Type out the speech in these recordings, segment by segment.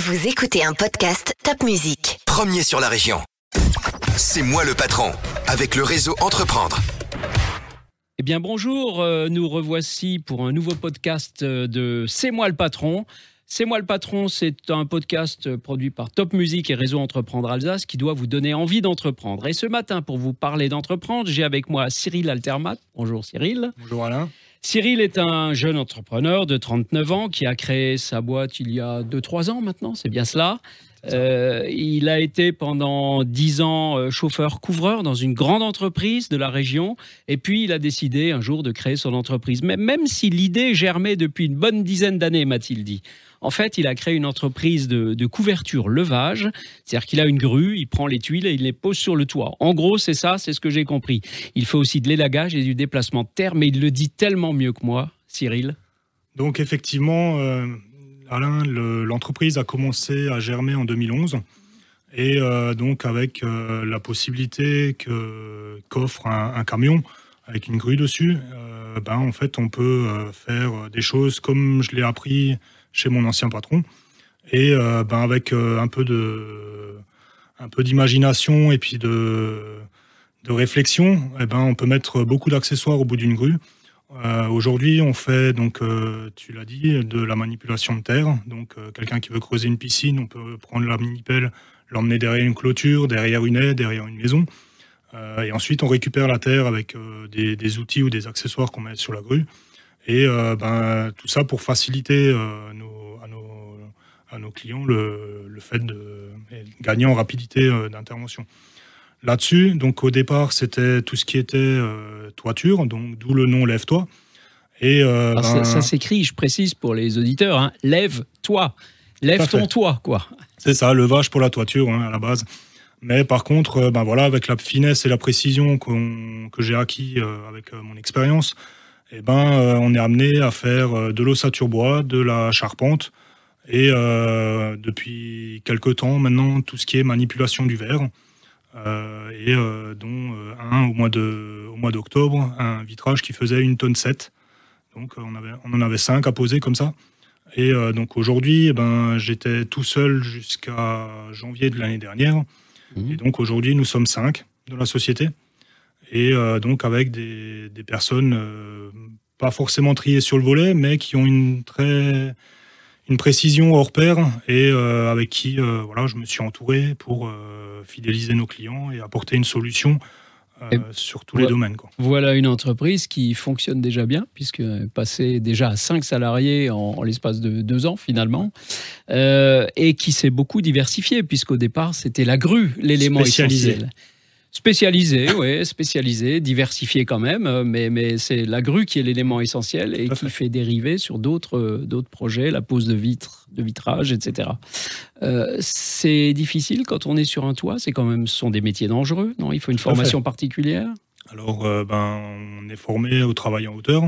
Vous écoutez un podcast Top Music. Premier sur la région. C'est moi le patron, avec le réseau Entreprendre. Eh bien bonjour, euh, nous revoici pour un nouveau podcast euh, de C'est moi le patron. C'est moi le patron, c'est un podcast produit par Top Music et Réseau Entreprendre Alsace qui doit vous donner envie d'entreprendre. Et ce matin, pour vous parler d'entreprendre, j'ai avec moi Cyril Altermat. Bonjour Cyril. Bonjour Alain. Cyril est un jeune entrepreneur de 39 ans qui a créé sa boîte il y a 2-3 ans maintenant, c'est bien cela. Euh, il a été pendant 10 ans euh, chauffeur-couvreur dans une grande entreprise de la région et puis il a décidé un jour de créer son entreprise. Mais même si l'idée germait depuis une bonne dizaine d'années, m'a-t-il dit. En fait, il a créé une entreprise de, couverture levage, c'est-à-dire qu'il a une grue, il prend les tuiles et il les pose sur le toit. En gros, c'est ça, c'est ce que j'ai compris. Il fait aussi de l'élagage et du déplacement de terre, mais il le dit tellement mieux que moi, Cyril. Donc effectivement, euh, Alain, l'entreprise a commencé à germer en 2011. Et euh, donc avec euh, la possibilité qu'offre un, camion avec une grue dessus, ben, en fait on peut faire des choses comme je l'ai appris chez mon ancien patron. Et euh, ben avec euh, un peu un peu d'imagination et puis de, de réflexion, eh ben on peut mettre beaucoup d'accessoires au bout d'une grue. Euh, aujourd'hui, on fait donc, tu l'as dit, de la manipulation de terre. Donc, quelqu'un qui veut creuser une piscine, on peut prendre la mini-pelle, l'emmener derrière une clôture, derrière une haie, derrière une maison. et ensuite, on récupère la terre avec des, outils ou des accessoires qu'on met sur la grue. Et euh, ben, tout ça pour faciliter euh, nos, à, nos, clients le, fait de gagner en rapidité euh, d'intervention. Là-dessus, donc au départ, c'était tout ce qui était toiture, donc d'où le nom Lève-toi. Et ben, ça, s'écrit, je précise pour les auditeurs, hein, lève-toi, lève ton toit, quoi. C'est ça, levage pour la toiture hein, à la base. Mais par contre, ben voilà, avec la finesse et la précision que j'ai acquis avec mon expérience, eh ben, euh, on est amené à faire euh, de l'ossature bois, de la charpente, et euh, depuis quelques temps maintenant, tout ce qui est manipulation du verre. Et dont un au mois, de, au mois d'octobre, un vitrage qui faisait une tonne 7. Donc on, avait, on en avait 5 à poser comme ça. Et donc aujourd'hui, eh ben, j'étais tout seul jusqu'à janvier de l'année dernière. Mmh. Et donc aujourd'hui, nous sommes 5 de la société et euh, donc avec des, personnes euh, pas forcément triées sur le volet, mais qui ont une très une précision hors pair et euh, avec qui voilà, je me suis entouré pour fidéliser nos clients et apporter une solution sur tous les domaines. Voilà une entreprise qui fonctionne déjà bien, puisque passé déjà à 5 salariés en, l'espace de deux ans finalement, et qui s'est beaucoup diversifiée, puisqu'au départ c'était la grue, l'élément essentiel. Spécialisé, oui, spécialisé, diversifié quand même, euh, mais, mais c'est la grue qui est l'élément essentiel et qui fait. dériver sur d'autres euh, d'autres projets, la pose de vitres, de vitrage, etc. Euh, c'est difficile quand on est sur un toit, c'est quand même, ce sont des métiers dangereux, non? Il faut une formation particulière? Alors, ben, on est formé au travail en hauteur.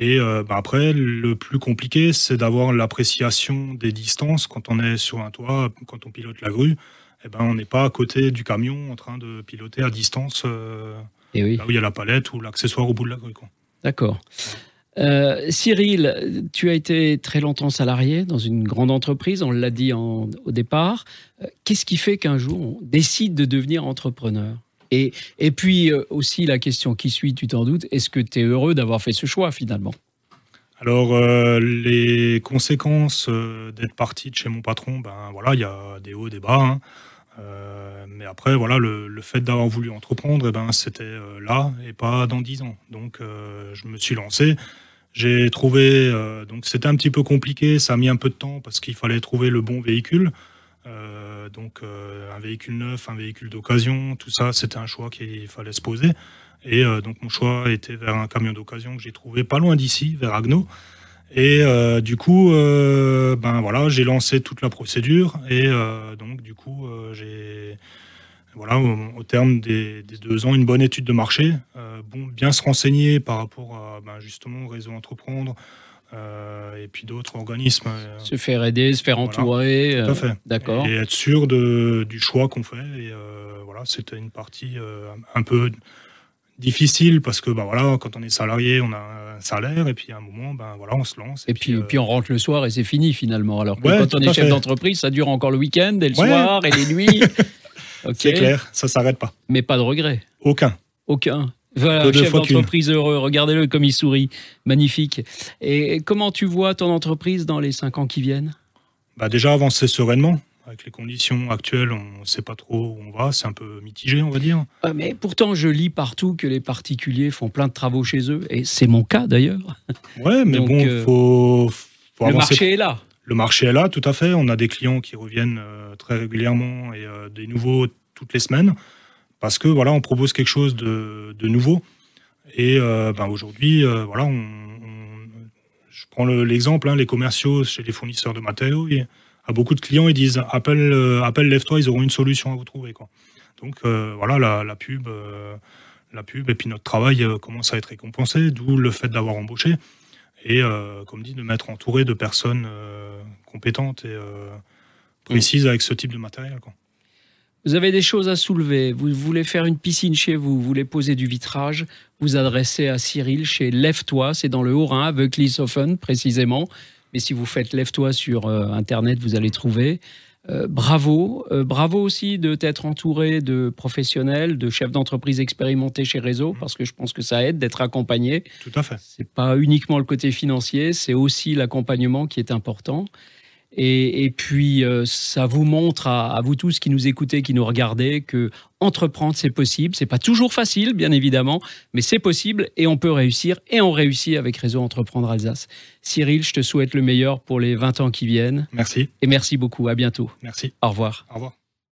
Et ben, après, le plus compliqué, c'est d'avoir l'appréciation des distances quand on est sur un toit, quand on pilote la grue. Eh ben, on n'est pas à côté du camion en train de piloter à distance euh, Et oui. là où il y a la palette ou l'accessoire au bout de la grue. D'accord. Euh, Cyril, tu as été très longtemps salarié dans une grande entreprise, on l'a dit au départ. Euh, qu'est-ce qui fait qu'un jour on décide de devenir entrepreneur? Et, et puis aussi la question qui suit, tu t'en doutes, est-ce que tu es heureux d'avoir fait ce choix finalement? Alors, les conséquences d'être parti de chez mon patron, ben voilà, il y a des hauts, des bas. Hein. Euh, mais après, voilà, le, fait d'avoir voulu entreprendre, eh ben, c'était euh, là et pas dans dix ans. Donc, euh, je me suis lancé. J'ai trouvé, donc c'était un petit peu compliqué, ça a mis un peu de temps parce qu'il fallait trouver le bon véhicule. donc, un véhicule neuf, un véhicule d'occasion, tout ça, c'était un choix qu'il fallait se poser. Et donc, mon choix était vers un camion d'occasion que j'ai trouvé pas loin d'ici, vers Agno. Et euh, du coup, euh, ben voilà, j'ai lancé toute la procédure et euh, donc du coup, j'ai voilà au, terme des, deux ans une bonne étude de marché, bon, bien se renseigner par rapport à ben, justement au réseau entreprendre. et puis d'autres organismes. se faire aider, se faire entourer. Tout à fait. D'accord. Et être sûr de, du choix qu'on fait. Et voilà, c'était une partie un peu difficile parce que bah, voilà, quand on est salarié, on a un salaire et puis à un moment, ben, voilà, on se lance. Et, puis, euh, puis on rentre le soir et c'est fini finalement. Alors que Ouais, quand on est chef d'entreprise, ça dure encore le week-end et le Ouais. soir et les nuits. Ok. c'est clair, ça s'arrête pas. Mais pas de regret. Aucun. Aucun. Voilà, de chef d'entreprise heureux, regardez-le comme il sourit. Magnifique. Et comment tu vois ton entreprise dans les cinq ans qui viennent? Bah, déjà avancer sereinement. Avec les conditions actuelles, on ne sait pas trop où on va, c'est un peu mitigé, on va dire. Mais pourtant, je lis partout que les particuliers font plein de travaux chez eux. Et c'est mon cas d'ailleurs. Ouais, mais Donc, bon, euh, faut, faut Le avancer. marché est là. Le marché est là, tout à fait. On a des clients qui reviennent euh, très régulièrement et euh, des nouveaux toutes les semaines parce que voilà, on propose quelque chose de, de nouveau. Et euh, ben, aujourd'hui, voilà, on, on- je prends le- l'exemple, hein, les commerciaux chez les fournisseurs de matériaux. et à beaucoup de clients, ils disent appelle, euh, lève-toi, ils auront une solution à vous trouver. Quoi. Donc euh, voilà, la, pub, euh, la pub et puis notre travail euh, commence à être récompensé, d'où le fait d'avoir embauché et comme dit de m'être entouré de personnes compétentes et précises avec ce type de matériel. Vous avez des choses à soulever. Vous voulez faire une piscine chez vous, vous voulez poser du vitrage. Vous adressez à Cyril chez Lève-toi, c'est dans le Haut-Rhin, à Veuclishofen précisément. Mais si vous faites Lève-toi sur euh, Internet, vous allez trouver. Euh, bravo. Euh, bravo aussi de t'être entouré de professionnels, de chefs d'entreprise expérimentés chez Réseau, parce que je pense que ça aide d'être accompagné. Tout à fait. C'est pas uniquement le côté financier, c'est aussi l'accompagnement qui est important. Et, et puis, euh, ça vous montre à, à vous tous qui nous écoutez, qui nous regardez, que entreprendre, c'est possible. C'est pas toujours facile, bien évidemment, mais c'est possible et on peut réussir. Et on réussit avec Réseau Entreprendre Alsace. Cyril, je te souhaite le meilleur pour les 20 ans qui viennent. Merci. Et merci beaucoup. À bientôt. Merci. Au revoir. Au revoir.